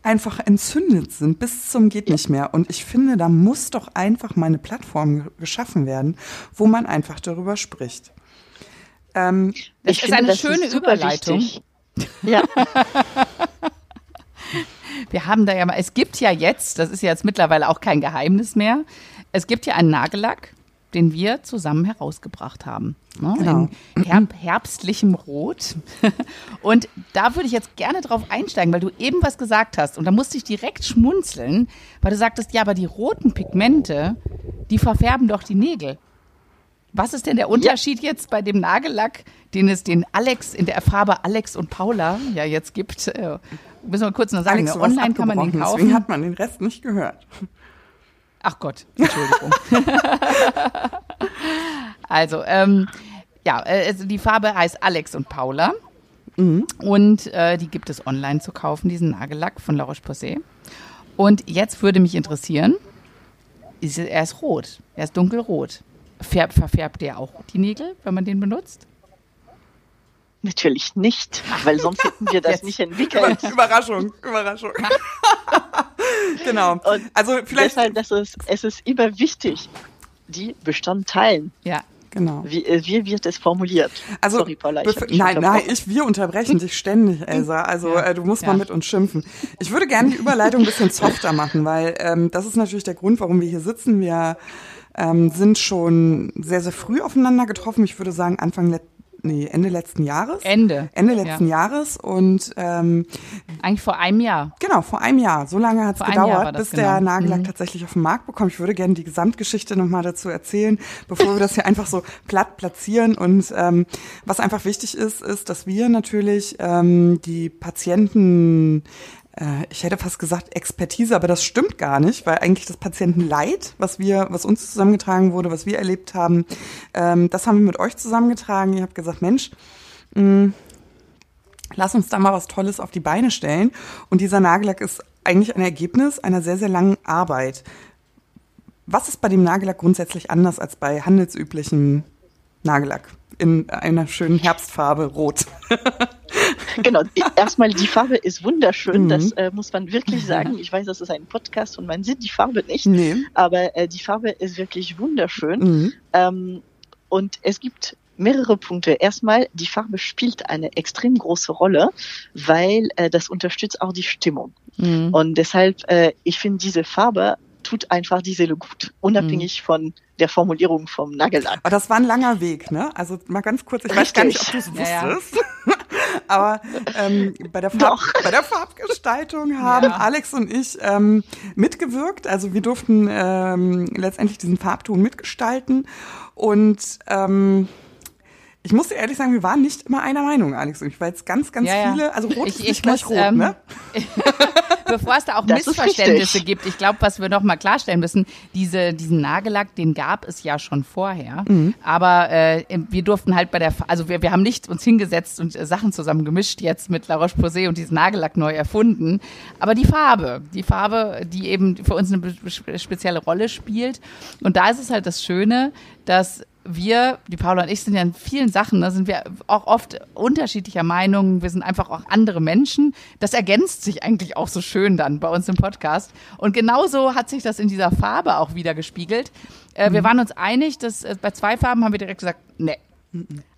einfach entzündet sind bis zum geht nicht mehr und ich finde, da muss doch einfach mal eine Plattform geschaffen werden, wo man einfach darüber spricht. Ähm, das ich ist finde, eine schöne Überleitung. Wichtig. Ja. [laughs] Wir haben da ja mal, es gibt ja jetzt, das ist ja jetzt mittlerweile auch kein Geheimnis mehr, es gibt ja einen Nagellack, den wir zusammen herausgebracht haben. Ne? Genau. In herb herbstlichem Rot. [laughs] Und da würde ich jetzt gerne drauf einsteigen, weil du eben was gesagt hast. Und da musste ich direkt schmunzeln, weil du sagtest, ja, aber die roten Pigmente, die verfärben doch die Nägel. Was ist denn der Unterschied ja. jetzt bei dem Nagellack, den es den Alex in der Farbe Alex und Paula ja jetzt gibt? Äh, müssen wir kurz noch sagen, Alex, online kann man den kaufen. Deswegen hat man den Rest nicht gehört. Ach Gott, Entschuldigung. [laughs] also, ähm, ja, also die Farbe heißt Alex und Paula. Mhm. Und äh, die gibt es online zu kaufen, diesen Nagellack von La Roche-Posay. Und jetzt würde mich interessieren, ist, er ist rot, er ist dunkelrot. Färb, verfärbt der auch die Nägel, wenn man den benutzt? Natürlich nicht, weil sonst hätten wir das Jetzt. nicht entwickelt. [laughs] Überraschung, Überraschung. [laughs] genau. Und also vielleicht deshalb, das ist, es ist immer wichtig, die Bestandteilen. Ja. Genau. Wie, äh, wie wird es formuliert? Also, Sorry, Paula, ich nein, nein, ich, wir unterbrechen dich ständig, Elsa. [laughs] Also ja. äh, du musst ja. mal mit uns schimpfen. Ich würde gerne die Überleitung ein bisschen softer machen, weil ähm, das ist natürlich der Grund, warum wir hier sitzen. Wir ähm, sind schon sehr, sehr früh aufeinander getroffen. Ich würde sagen Anfang nee, Ende letzten Jahres. Ende. Ende letzten ja. Jahres und ähm, eigentlich vor einem Jahr. Genau, vor einem Jahr. So lange hat es gedauert, bis genau. der Nagellack mhm. tatsächlich auf den Markt bekommt. Ich würde gerne die Gesamtgeschichte nochmal dazu erzählen, bevor wir das hier einfach so platt platzieren. Und ähm, was einfach wichtig ist, ist, dass wir natürlich ähm, die Patienten ich hätte fast gesagt Expertise, aber das stimmt gar nicht, weil eigentlich das Patientenleid, was wir, was uns zusammengetragen wurde, was wir erlebt haben, ähm, das haben wir mit euch zusammengetragen. Ihr habt gesagt, Mensch, mh, mm, lass uns da mal was Tolles auf die Beine stellen. Und dieser Nagellack ist eigentlich ein Ergebnis einer sehr, sehr langen Arbeit. Was ist bei dem Nagellack grundsätzlich anders als bei handelsüblichen Nagellack in einer schönen Herbstfarbe rot? [laughs] genau, erstmal die Farbe ist wunderschön, mhm. das äh, muss man wirklich sagen. Ich weiß, das ist ein Podcast und man sieht die Farbe nicht, nee. aber äh, die Farbe ist wirklich wunderschön. Mhm. Ähm, und es gibt mehrere Punkte. Erstmal, die Farbe spielt eine extrem große Rolle, weil äh, das unterstützt auch die Stimmung. Mhm. Und deshalb, äh, ich finde diese Farbe tut einfach die Seele gut, unabhängig mhm. von der Formulierung vom Nagellack. Aber das war ein langer Weg, ne? Also mal ganz kurz, ich Richtig. weiß gar nicht, ob du es wusstest. Ja, ja. Aber ähm, bei, der Farb, bei der Farbgestaltung haben ja. Alex und ich ähm, mitgewirkt. Also wir durften ähm, letztendlich diesen Farbton mitgestalten. Und ähm, ich muss dir ehrlich sagen, wir waren nicht immer einer Meinung, Alex und ich, weil es ganz, ganz ja, viele, also rot ich, ist nicht ich gleich muss, rot, ähm, ne? [laughs] Bevor es da auch das Missverständnisse gibt, ich glaube, was wir noch mal klarstellen müssen, diese, diesen Nagellack, den gab es ja schon vorher, mhm. aber äh, wir durften halt bei der, also wir, wir haben nicht uns hingesetzt und äh, Sachen zusammen gemischt jetzt mit La Roche-Posay und diesen Nagellack neu erfunden, aber die Farbe, die Farbe, die eben für uns eine spezielle Rolle spielt und da ist es halt das Schöne, dass wir, die Paula und ich, sind ja in vielen Sachen, da sind wir auch oft unterschiedlicher Meinung. Wir sind einfach auch andere Menschen. Das ergänzt sich eigentlich auch so schön dann bei uns im Podcast. Und genauso hat sich das in dieser Farbe auch wieder gespiegelt. Äh, mhm. Wir waren uns einig, dass äh, bei zwei Farben haben wir direkt gesagt, nee,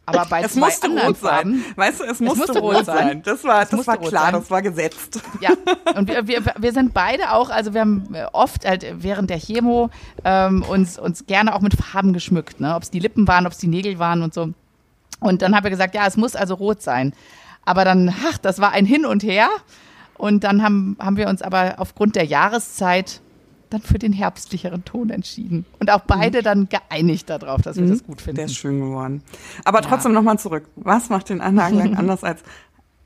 Aber bei es musste rot sein. Farben, Weißt du, es musste, musste rot rot sein. sein. Das war, Es das war klar, sein. das war gesetzt. Ja, [laughs] und wir, wir, wir sind beide auch, also wir haben äh, oft halt während der Chemo ähm, uns, uns gerne auch mit Farben geschmückt, ne? ob es die Lippen waren, ob es die Nägel waren und so. Und dann haben wir gesagt, ja, es muss also rot sein. Aber dann, ach, das war ein Hin und Her. Und dann haben, haben wir uns aber aufgrund der Jahreszeit dann für den herbstlicheren Ton entschieden. Und auch beide dann geeinigt darauf, dass wir das gut Der finden. ist schön geworden. Aber trotzdem nochmal zurück. Was macht den Nagellack [laughs] anders als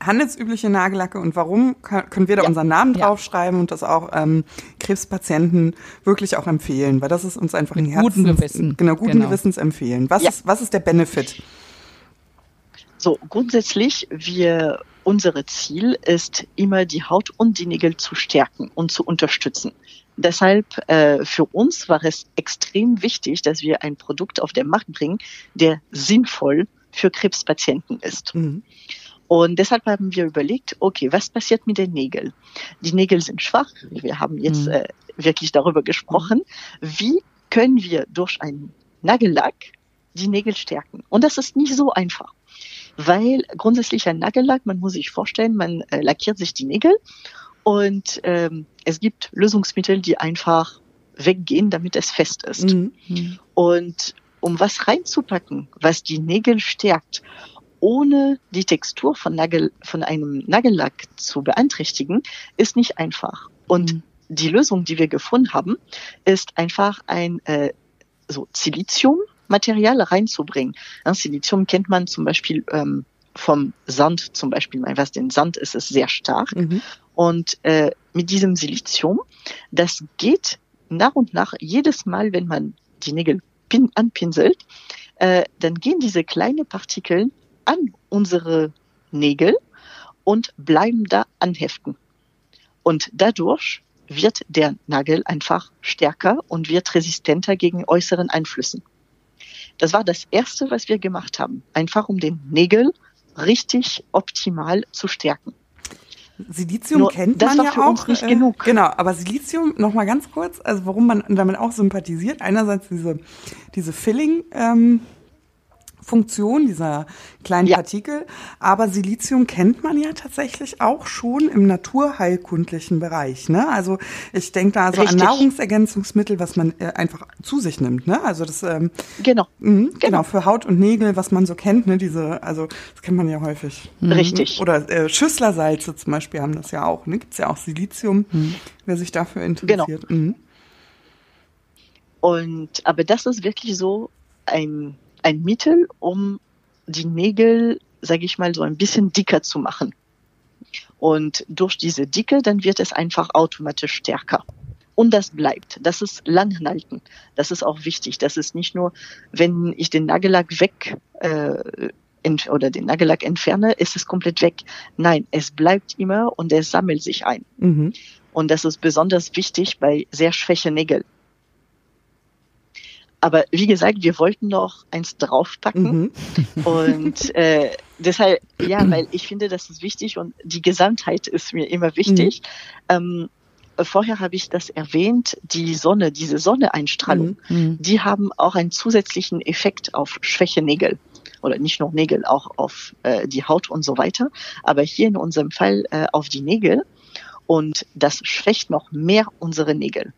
handelsübliche Nagellacke und warum Kö- können wir da Ja. unseren Namen Ja. draufschreiben und das auch ähm, Krebspatienten wirklich auch empfehlen? Weil das ist uns einfach Mit ein Herzens, gutem Gewissen. Genau, guten Genau. Gewissens empfehlen. Was, Ja. ist, was ist der Benefit? So, grundsätzlich, wir, unsere Ziel ist immer die Haut und die Nägel zu stärken und zu unterstützen. Deshalb äh, für uns war es extrem wichtig, dass wir ein Produkt auf den Markt bringen, der sinnvoll für Krebspatienten ist. Mhm. Und deshalb haben wir überlegt, okay, was passiert mit den Nägeln? Die Nägel sind schwach. Wir haben jetzt Mhm. äh, wirklich darüber gesprochen. Wie können wir durch einen Nagellack die Nägel stärken? Und das ist nicht so einfach. Weil grundsätzlich ein Nagellack, man muss sich vorstellen, man äh, lackiert sich die Nägel und ähm, es gibt Lösungsmittel, die einfach weggehen, damit es fest ist. Mhm. Hm. Und um was reinzupacken, was die Nägel stärkt, ohne die Textur von, Nagel, von einem Nagellack zu beeinträchtigen, ist nicht einfach. Und Mhm. die Lösung, die wir gefunden haben, ist einfach ein äh, so Siliziummaterial reinzubringen. Ja, Silizium kennt man zum Beispiel ähm, vom Sand zum Beispiel. Was den Sand ist, ist sehr stark. Mhm. Und äh, mit diesem Silizium, das geht nach und nach jedes Mal, wenn man die Nägel pin anpinselt, äh, dann gehen diese kleinen Partikel an unsere Nägel und bleiben da anheften. Und dadurch wird der Nagel einfach stärker und wird resistenter gegen äußeren Einflüssen. Das war das Erste, was wir gemacht haben, einfach um den Nägel richtig optimal zu stärken. Silizium Nur, kennt man ja auch. nicht genug. Genau, aber Silizium, noch mal ganz kurz, also warum man damit auch sympathisiert. Einerseits diese, diese Filling, ähm, Funktion dieser kleinen Ja. Partikel. Aber Silizium kennt man ja tatsächlich auch schon im naturheilkundlichen Bereich. Ne? Also ich denke da so Richtig. an Nahrungsergänzungsmittel, was man äh, einfach zu sich nimmt. Ne? Also das ähm, Genau, mhm, genau. Genau. für Haut und Nägel, was man so kennt. Ne? Diese, also das kennt man ja häufig. richtig. Oder äh, Schüsslersalze zum Beispiel haben das ja auch. Ne? Gibt's ja auch Silizium, wer sich dafür interessiert. Mhm. Und aber das ist wirklich so ein, ein Mittel, um die Nägel, sage ich mal, so ein bisschen dicker zu machen. Und durch diese Dicke, dann wird es einfach automatisch stärker. Und das bleibt. Das ist langhalten. Das ist auch wichtig. Das ist nicht nur, wenn ich den Nagellack weg äh, oder den Nagellack entferne, ist es komplett weg. Nein, es bleibt immer und es sammelt sich ein. Mhm. Und das ist besonders wichtig bei sehr schwächen Nägeln. Aber wie gesagt, wir wollten noch eins draufpacken. Mhm. Und äh, deshalb, ja, [clears throat] weil ich finde, das ist wichtig und die Gesamtheit ist mir immer wichtig. Ähm, vorher habe ich das erwähnt, die Sonne, diese Sonneeinstrahlung, Hm. die haben auch einen zusätzlichen Effekt auf schwäche Nägel. Oder nicht nur Nägel, auch auf äh, die Haut und so weiter. Aber hier in unserem Fall äh, auf die Nägel. Und das schwächt noch mehr unsere Nägel.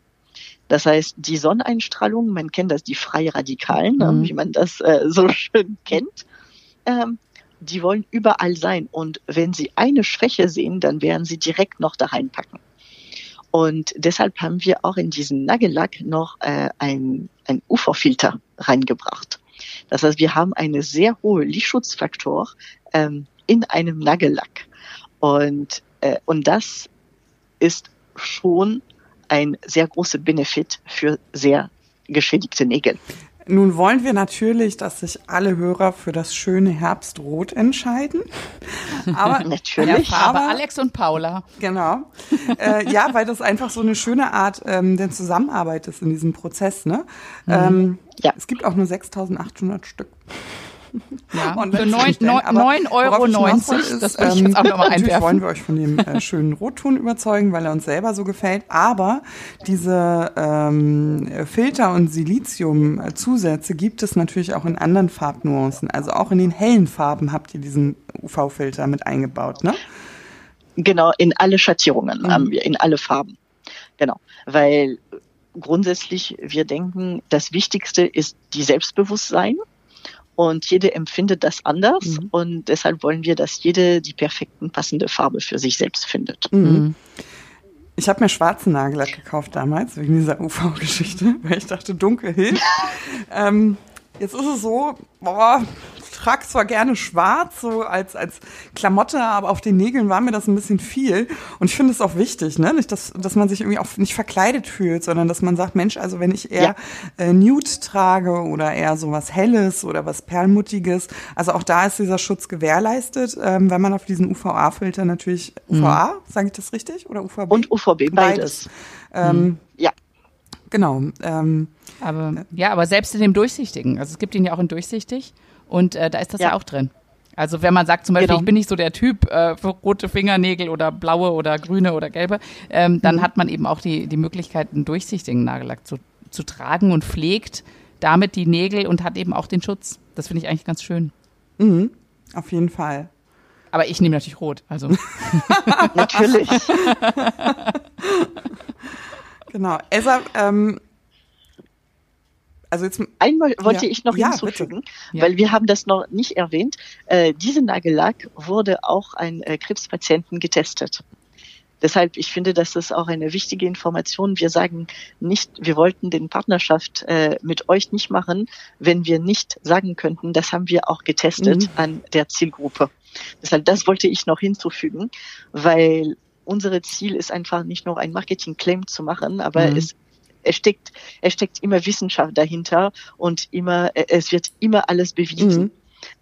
Das heißt, die Sonneneinstrahlung, man kennt das, die Freiradikalen, ne, Mhm. wie man das äh, [laughs] so schön kennt, ähm, die wollen überall sein. Und wenn sie eine Schwäche sehen, dann werden sie direkt noch da reinpacken. Und deshalb haben wir auch in diesen Nagellack noch äh, ein, ein UV-Filter reingebracht. Das heißt, wir haben eine sehr hohe Lichtschutzfaktor ähm, in einem Nagellack. Und, äh, und das ist schon ein sehr großer Benefit für sehr geschädigte Nägel. Nun wollen wir natürlich, dass sich alle Hörer für das schöne Herbstrot entscheiden. [laughs] Aber Ja, Natürlich. Farbe aber- Alex und Paula. Genau. Äh, ja, weil das einfach so eine schöne Art ähm, der Zusammenarbeit ist in diesem Prozess. Ne? Ähm, Ja. Es gibt auch nur 6.800 Stück. Ja, für zu 9, bestellen. Aber 9,90 Euro, worauf ich hinaus wollte, ist, das ich jetzt auch nochmal Natürlich einwerfen. wollen wir euch von dem äh, schönen Rotton überzeugen, weil er uns selber so gefällt. Aber diese ähm, Filter- und Silizium-Zusätze gibt es natürlich auch in anderen Farbnuancen. Also auch in den hellen Farben habt ihr diesen UV-Filter mit eingebaut, ne? Genau, in alle Schattierungen Mhm. haben wir, in alle Farben. Genau, weil grundsätzlich wir denken, das Wichtigste ist die Selbstbewusstsein und jede empfindet das anders Mhm. und deshalb wollen wir, dass jede die perfekten passende Farbe für sich selbst findet. Mhm. Ich habe mir schwarzen Nagellack gekauft damals, wegen dieser UV-Geschichte, [laughs] weil ich dachte, dunkel hilft. [laughs] ähm, jetzt ist es so, boah, trage zwar gerne schwarz, so als, als Klamotte, aber auf den Nägeln war mir das ein bisschen viel. Und ich finde es auch wichtig, ne? Nicht, dass, dass man sich irgendwie auch nicht verkleidet fühlt, sondern dass man sagt, Mensch, also wenn ich eher äh, Nude trage oder eher so was Helles oder was Perlmuttiges, also auch da ist dieser Schutz gewährleistet, ähm, wenn man auf diesen UVA-Filter natürlich, UVA, sage ich das richtig? Oder UVB? Und UVB, beides. Ähm, Ja, Genau. Ähm, Aber, ja, aber selbst in dem Durchsichtigen, also es gibt ihn ja auch in durchsichtig und äh, da ist das ja. Ja. auch drin. Also wenn man sagt zum Beispiel, Genau. ich bin nicht so der Typ äh, für rote Fingernägel oder blaue oder grüne oder gelbe, ähm, dann hat man eben auch die, die Möglichkeit, einen durchsichtigen Nagellack zu, zu tragen und pflegt damit die Nägel und hat eben auch den Schutz. Das finde ich eigentlich ganz schön. mhm, auf jeden Fall. Aber ich nehme natürlich rot. Also [laughs] natürlich. [laughs] Genau. Elsa, ähm, also jetzt, Einmal wollte Ja. ich noch Ja, hinzufügen, Ja. weil wir haben das noch nicht erwähnt. Äh, diese Nagellack wurde auch ein äh, Krebspatienten getestet. Deshalb, ich finde, das ist auch eine wichtige Information. Wir sagen nicht, wir wollten den Partnerschaft äh, mit euch nicht machen, wenn wir nicht sagen könnten, das haben wir auch getestet Mhm. an der Zielgruppe. Deshalb, das wollte ich noch hinzufügen, weil unsere Ziel ist einfach nicht nur ein Marketing-Claim zu machen, aber Mhm. es es steckt, es steckt immer Wissenschaft dahinter und immer, äh, es wird immer alles bewiesen. Mhm.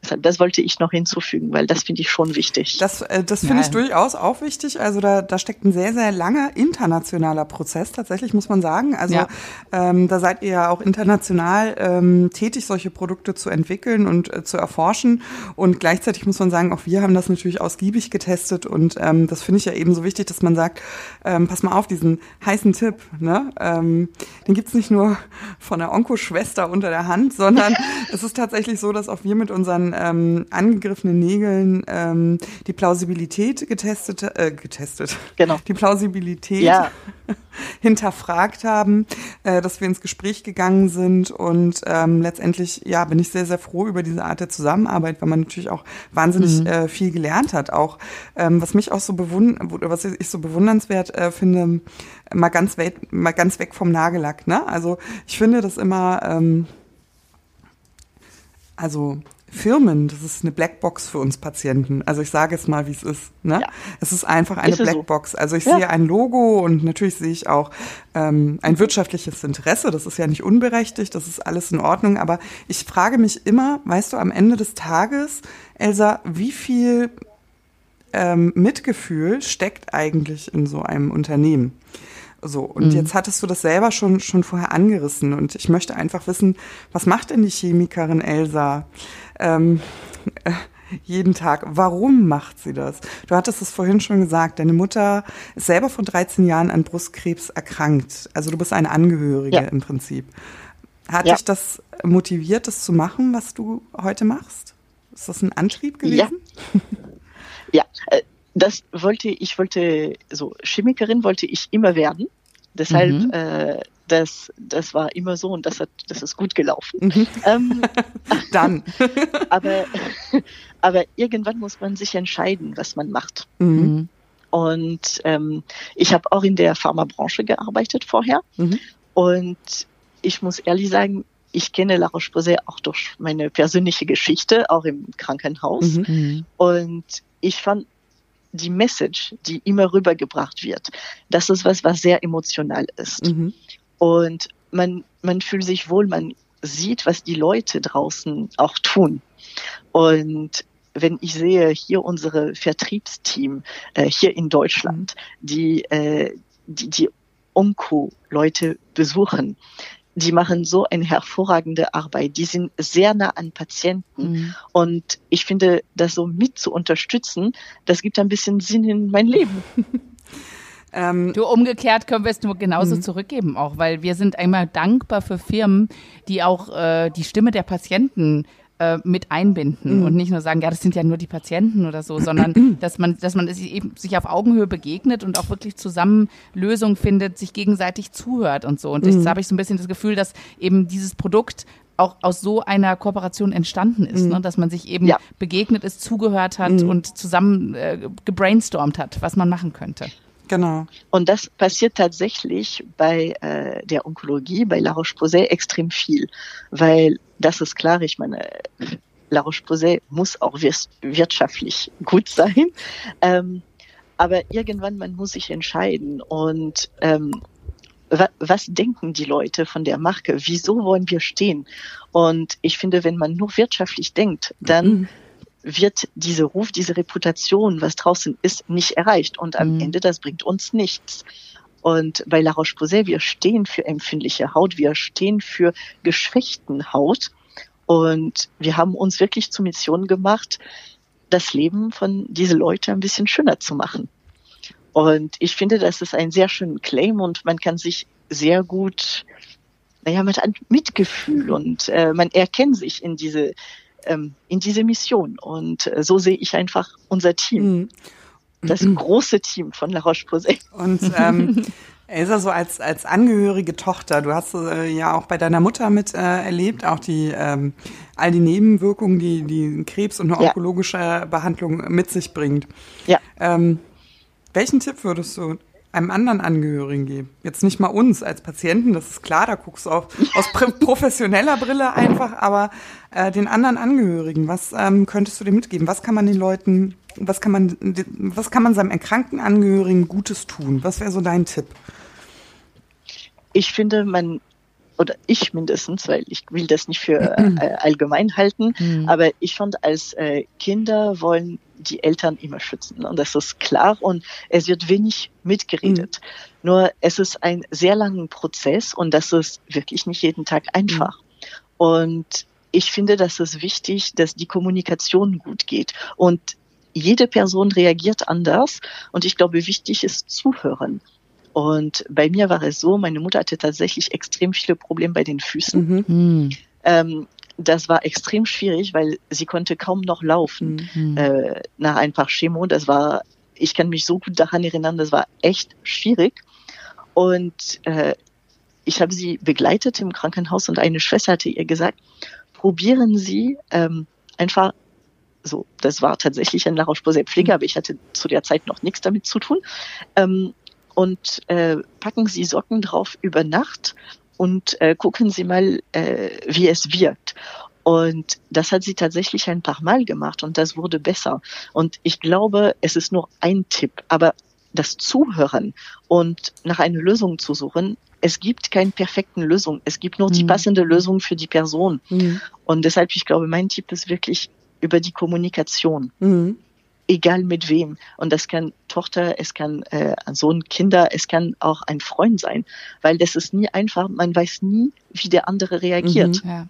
Deshalb, Das wollte ich noch hinzufügen, weil das finde ich schon wichtig. Das, äh, das finde ich durchaus auch wichtig. Also da, da steckt ein sehr, sehr langer internationaler Prozess tatsächlich, muss man sagen. Also Ja. ähm, da seid ihr ja auch international ähm, tätig, solche Produkte zu entwickeln und äh, zu erforschen. Und gleichzeitig muss man sagen, auch wir haben das natürlich ausgiebig getestet. Und ähm, das finde ich ja eben so wichtig, dass man sagt, ähm, pass mal auf, diesen heißen Tipp, ne? ähm, den gibt's nicht nur von der Onkoschwester unter der Hand, sondern [laughs] es ist tatsächlich so, dass auch wir mit unseren ähm, angegriffenen Nägeln ähm, die Plausibilität getestet, äh, getestet, Genau. die Plausibilität Ja. [laughs] hinterfragt haben, äh, dass wir ins Gespräch gegangen sind und ähm, letztendlich ja bin ich sehr sehr froh über diese Art der Zusammenarbeit, weil man natürlich auch wahnsinnig äh, viel gelernt hat. Auch ähm, was mich auch so bewund oder was ich so bewundernswert äh, finde, mal ganz weg, mal ganz weg vom Nagellack. Ne? Also ich finde das immer ähm, also Firmen, das ist eine Blackbox für uns Patienten. Also ich sage es mal, wie es ist. Ne? Ja. Es ist einfach eine Ist es so. Blackbox. Also ich Ja. sehe ein Logo und natürlich sehe ich auch ähm, ein wirtschaftliches Interesse. Das ist ja nicht unberechtigt, das ist alles in Ordnung. Aber ich frage mich immer, weißt du, am Ende des Tages, Elsa, wie viel ähm, Mitgefühl steckt eigentlich in so einem Unternehmen? So, und jetzt hattest du das selber schon, schon vorher angerissen und ich möchte einfach wissen, was macht denn die Chemikerin Elsa ähm, äh, [laughs] jeden Tag? Warum macht sie das? Du hattest es vorhin schon gesagt, deine Mutter ist selber vor 13 Jahren an Brustkrebs erkrankt. Also du bist eine Angehörige Ja. im Prinzip. Hat Ja. dich das motiviert, das zu machen, was du heute machst? Ist das ein Antrieb gewesen? [laughs] Ja, äh, das wollte ich wollte so Chemikerin wollte ich immer werden. Deshalb Mhm. äh, das das war immer so und das hat das ist gut gelaufen. Mhm. ähm, [laughs] Dann. [laughs] aber [laughs] aber irgendwann muss man sich entscheiden, was man macht. Mhm. Und ähm, ich habe auch in der Pharmabranche gearbeitet vorher. Mhm. Und ich muss ehrlich sagen, ich kenne La Roche-Posay auch durch meine persönliche Geschichte, auch im Krankenhaus. Mhm. Mhm. Und ich fand die Message, die immer rübergebracht wird, das ist was, was sehr emotional ist. Mhm. Und man, man fühlt sich wohl, man sieht, was die Leute draußen auch tun. Und wenn ich sehe hier unsere Vertriebsteam äh, hier in Deutschland, die äh, die, die Onko-Leute besuchen, die machen so eine hervorragende Arbeit. Die sind sehr nah an Patienten. Mhm. Und ich finde, das so mit zu unterstützen, das gibt ein bisschen Sinn in mein Leben. [laughs] Ähm, du, umgekehrt können wir es nur genauso mhm. zurückgeben auch, weil wir sind einmal dankbar für Firmen, die auch äh, die Stimme der Patienten äh, mit einbinden mhm. und nicht nur sagen, ja, das sind ja nur die Patienten oder so, sondern [clears throat] dass man, dass man sich eben sich auf Augenhöhe begegnet und auch wirklich zusammen Lösungen findet, sich gegenseitig zuhört und so. Und mhm. jetzt habe ich so ein bisschen das Gefühl, dass eben dieses Produkt auch aus so einer Kooperation entstanden ist, mhm. ne? dass man sich eben ja. begegnet ist, zugehört hat mhm. und zusammen äh, gebrainstormt hat, was man machen könnte. Genau. Und das passiert tatsächlich bei äh, der Onkologie, bei La Roche-Posay extrem viel, weil das ist klar, ich meine, La Roche-Posay muss auch wirtschaftlich gut sein, ähm, aber irgendwann man muss sich entscheiden und ähm, was denken die Leute von der Marke? Wieso wollen wir stehen? Und ich finde, wenn man nur wirtschaftlich denkt, dann mhm wird dieser Ruf, diese Reputation, was draußen ist, nicht erreicht. Und am mhm. Ende, das bringt uns nichts. Und bei La Roche-Posay, wir stehen für empfindliche Haut, wir stehen für geschwächten Haut. Und wir haben uns wirklich zur Mission gemacht, das Leben von diesen Leuten ein bisschen schöner zu machen. Und ich finde, das ist ein sehr schöner Claim und man kann sich sehr gut, naja, mit Mitgefühl und äh, man erkennt sich in diese ähm, in diese Mission. Und äh, so sehe ich einfach unser Team. Mhm. Das [clears throat] große Team von La Roche-Posay. Und ähm, Elsa, so als, als angehörige Tochter, du hast äh, ja auch bei deiner Mutter mit äh, erlebt, auch die ähm, all die Nebenwirkungen, die, die Krebs und eine ja. onkologische Behandlung mit sich bringt. Ja. Ähm, welchen Tipp würdest du einem anderen Angehörigen geben. Jetzt nicht mal uns als Patienten, das ist klar, da guckst du auch aus [laughs] professioneller Brille einfach, aber äh, den anderen Angehörigen, was ähm, könntest du dir mitgeben? Was kann man den Leuten, was kann man, was kann man seinem erkrankten Angehörigen Gutes tun? Was wäre so dein Tipp? Ich finde, man oder ich mindestens, weil ich will das nicht für äh, [clears throat] allgemein halten, mhm. aber ich fand, als äh, Kinder wollen die Eltern immer schützen. Und das ist klar und es wird wenig mitgeredet. Mhm. Nur es ist ein sehr langer Prozess und das ist wirklich nicht jeden Tag einfach. Mhm. Und ich finde, das ist wichtig, dass die Kommunikation gut geht. Und jede Person reagiert anders. Und ich glaube, wichtig ist zuhören. Und bei mir war es so, meine Mutter hatte tatsächlich extrem viele Probleme bei den Füßen. Mhm. Hm. Ähm, das war extrem schwierig, weil sie konnte kaum noch laufen mhm. äh, nach ein paar Chemo. Das war, ich kann mich so gut daran erinnern, das war echt schwierig. Und äh, ich habe sie begleitet im Krankenhaus und eine Schwester hatte ihr gesagt, probieren Sie ähm, einfach so, das war tatsächlich ein La Roche-Posay-Pflege, aber ich hatte zu der Zeit noch nichts damit zu tun. Ähm, und äh, packen Sie Socken drauf über Nacht und äh, gucken Sie mal, äh, wie es wirkt. Und das hat sie tatsächlich ein paar Mal gemacht und das wurde besser. Und ich glaube, es ist nur ein Tipp, aber das Zuhören und nach einer Lösung zu suchen, es gibt keine perfekten Lösungen. Es gibt nur die mhm. passende Lösung für die Person. Mhm. Und deshalb, ich glaube, mein Tipp ist wirklich über die Kommunikation. Mhm egal mit wem. Und das kann Tochter, es kann äh, Sohn, Kinder, es kann auch ein Freund sein, weil das ist nie einfach. Man weiß nie, wie der andere reagiert. Mhm, ja.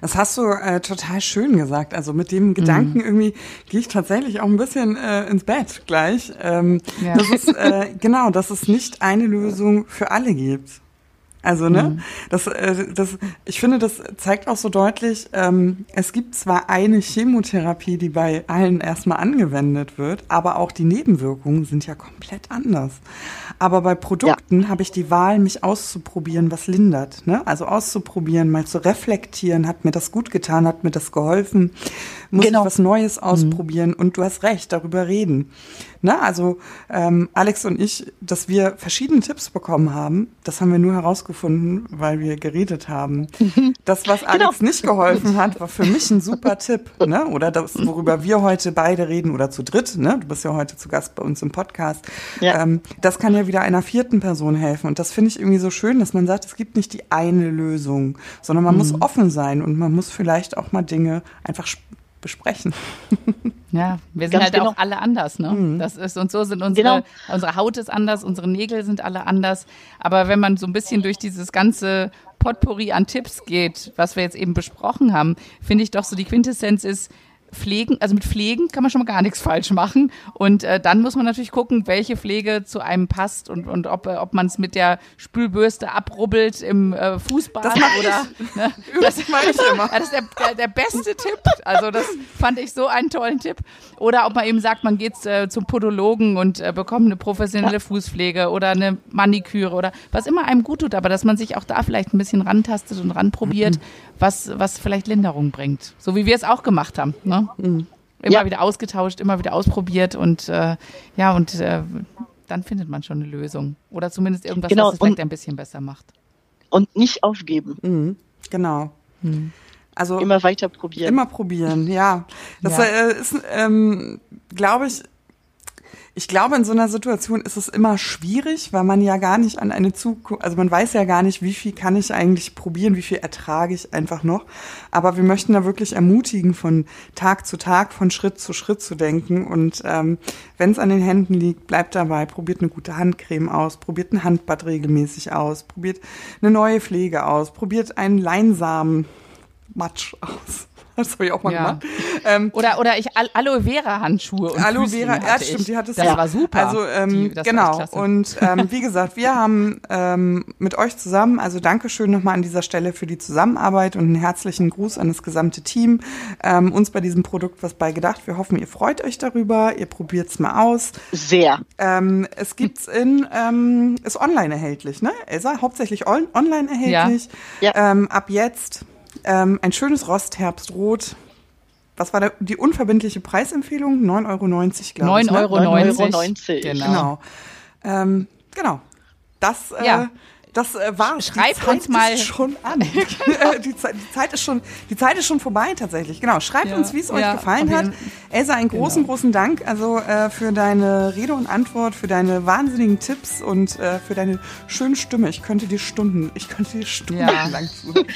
Das hast du äh, total schön gesagt. Also mit dem Gedanken mhm. irgendwie gehe ich tatsächlich auch ein bisschen äh, ins Bett gleich. Ähm, ja. Das ist äh, [laughs] genau, dass es nicht eine Lösung für alle gibt. Also, ne? Mhm. Das, äh, das, ich finde, das zeigt auch so deutlich, ähm, es gibt zwar eine Chemotherapie, die bei allen erstmal angewendet wird, aber auch die Nebenwirkungen sind ja komplett anders. Aber bei Produkten ja. habe ich die Wahl, mich auszuprobieren, was lindert. Ne? Also auszuprobieren, mal zu reflektieren, hat mir das gut getan, hat mir das geholfen, muss genau. ich was Neues ausprobieren. Mhm. Und du hast recht, darüber reden. Ne? Also ähm, Alex und ich, dass wir verschiedene Tipps bekommen haben, das haben wir nur herausgefunden, weil wir geredet haben. [laughs] Das, was Alex genau. nicht geholfen hat, war für mich ein super Tipp. Ne? Oder das, worüber wir heute beide reden oder zu dritt. Ne? Du bist ja heute zu Gast bei uns im Podcast. Ja. Ähm, das kann ja wieder einer vierten Person helfen. Und das finde ich irgendwie so schön, dass man sagt, es gibt nicht die eine Lösung, sondern man mhm. muss offen sein und man muss vielleicht auch mal Dinge einfach besprechen. [laughs] Ja, wir sind Ganz halt genau. auch alle anders, ne? Mhm. Das ist und so sind unsere genau. unsere Haut ist anders, unsere Nägel sind alle anders, aber wenn man so ein bisschen durch dieses ganze Potpourri an Tipps geht, was wir jetzt eben besprochen haben, finde ich doch so die Quintessenz ist, Pflegen, also mit Pflegen kann man schon mal gar nichts falsch machen. Und äh, dann muss man natürlich gucken, welche Pflege zu einem passt und, und ob, äh, ob man es mit der Spülbürste abrubbelt im äh, Fußbad Das oder. Ne, [laughs] Das mache ich immer. [laughs] das ist der, der, der beste Tipp. Also das fand ich so einen tollen Tipp. Oder ob man eben sagt, man geht äh, zum Podologen und äh, bekommt eine professionelle Fußpflege oder eine Maniküre oder was immer einem gut tut, aber dass man sich auch da vielleicht ein bisschen rantastet und ranprobiert, was, was vielleicht Linderung bringt. So wie wir es auch gemacht haben. Ne? Immer Ja. wieder ausgetauscht, immer wieder ausprobiert und äh, ja, und äh, dann findet man schon eine Lösung. Oder zumindest irgendwas, Genau, was es vielleicht und- ein bisschen besser macht. Und nicht aufgeben. Mhm, genau. Also Immer weiter probieren. Immer probieren, ja. Das Ja. Äh, ist, ähm, glaube ich, ich glaube, in so einer Situation ist es immer schwierig, weil man ja gar nicht an eine Zukunft, also man weiß ja gar nicht, wie viel kann ich eigentlich probieren, wie viel ertrage ich einfach noch. Aber wir möchten da wirklich ermutigen, von Tag zu Tag, von Schritt zu Schritt zu denken. Und ähm, wenn es an den Händen liegt, bleibt dabei, probiert eine gute Handcreme aus, probiert ein Handbad regelmäßig aus, probiert eine neue Pflege aus, probiert einen Leinsamen Matsch aus. [laughs] Das habe ich auch mal Ja. gemacht. Ähm, Oder, oder ich Al Aloe Vera Handschuhe und Aloe Vera, ja, stimmt, die hat es Das ja. war super. Also ähm, Die- genau. Und ähm, wie gesagt, wir haben ähm, mit euch zusammen, also Dankeschön nochmal an dieser Stelle für die Zusammenarbeit und einen herzlichen Gruß an das gesamte Team. Ähm, uns bei diesem Produkt was bei gedacht. Wir hoffen, ihr freut euch darüber, ihr probiert's mal aus. Sehr. Ähm, es gibt's in, ähm, ist online erhältlich, ne? Elsa, hauptsächlich on online erhältlich. Ja. Ähm, ab jetzt ähm, ein schönes Rostherbstrot. Was war da, die unverbindliche Preisempfehlung? 9,90 Euro, glaube ich. 9,90 Ne? Euro. 9,90 Genau. Genau. Ähm, genau. Das, äh, Ja. Das äh, war. Schreibt die Zeit uns mal- Ist schon [laughs] an. Äh, die, Zeit, die, Zeit ist schon, die Zeit ist schon vorbei tatsächlich. Genau. Schreibt Ja, uns, wie es euch ja, gefallen auf hat. Elsa, einen großen, großen Dank also äh, für deine Rede und Antwort, für deine wahnsinnigen Tipps und äh, für deine schöne Stimme. Ich könnte dir Stunden, ich könnte dir stundenlang Ja. [laughs] zuhören.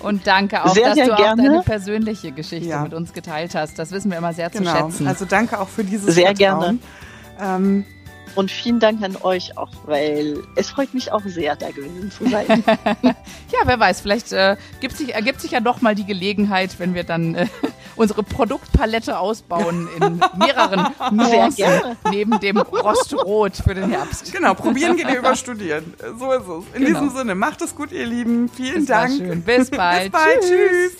Und danke auch, Sehr, dass sehr du auch gerne. deine persönliche Geschichte Ja. mit uns geteilt hast. Das wissen wir immer sehr zu Genau. schätzen. Also danke auch für dieses Sehr Vertrauen. Ähm, Und vielen Dank an euch auch, weil es freut mich auch sehr, da gewesen zu sein. [laughs] ja, wer weiß, vielleicht äh, gibt sich, ergibt sich ja doch mal die Gelegenheit, wenn wir dann äh, [laughs] unsere Produktpalette ausbauen in mehreren [laughs] Nuancen neben dem Rostrot für den Herbst. Genau, probieren geht über studieren. So ist es. In Genau. diesem Sinne, macht es gut, ihr Lieben. Vielen war Dank. schön. Bis bald. Bis bald. Tschüss. Tschüss.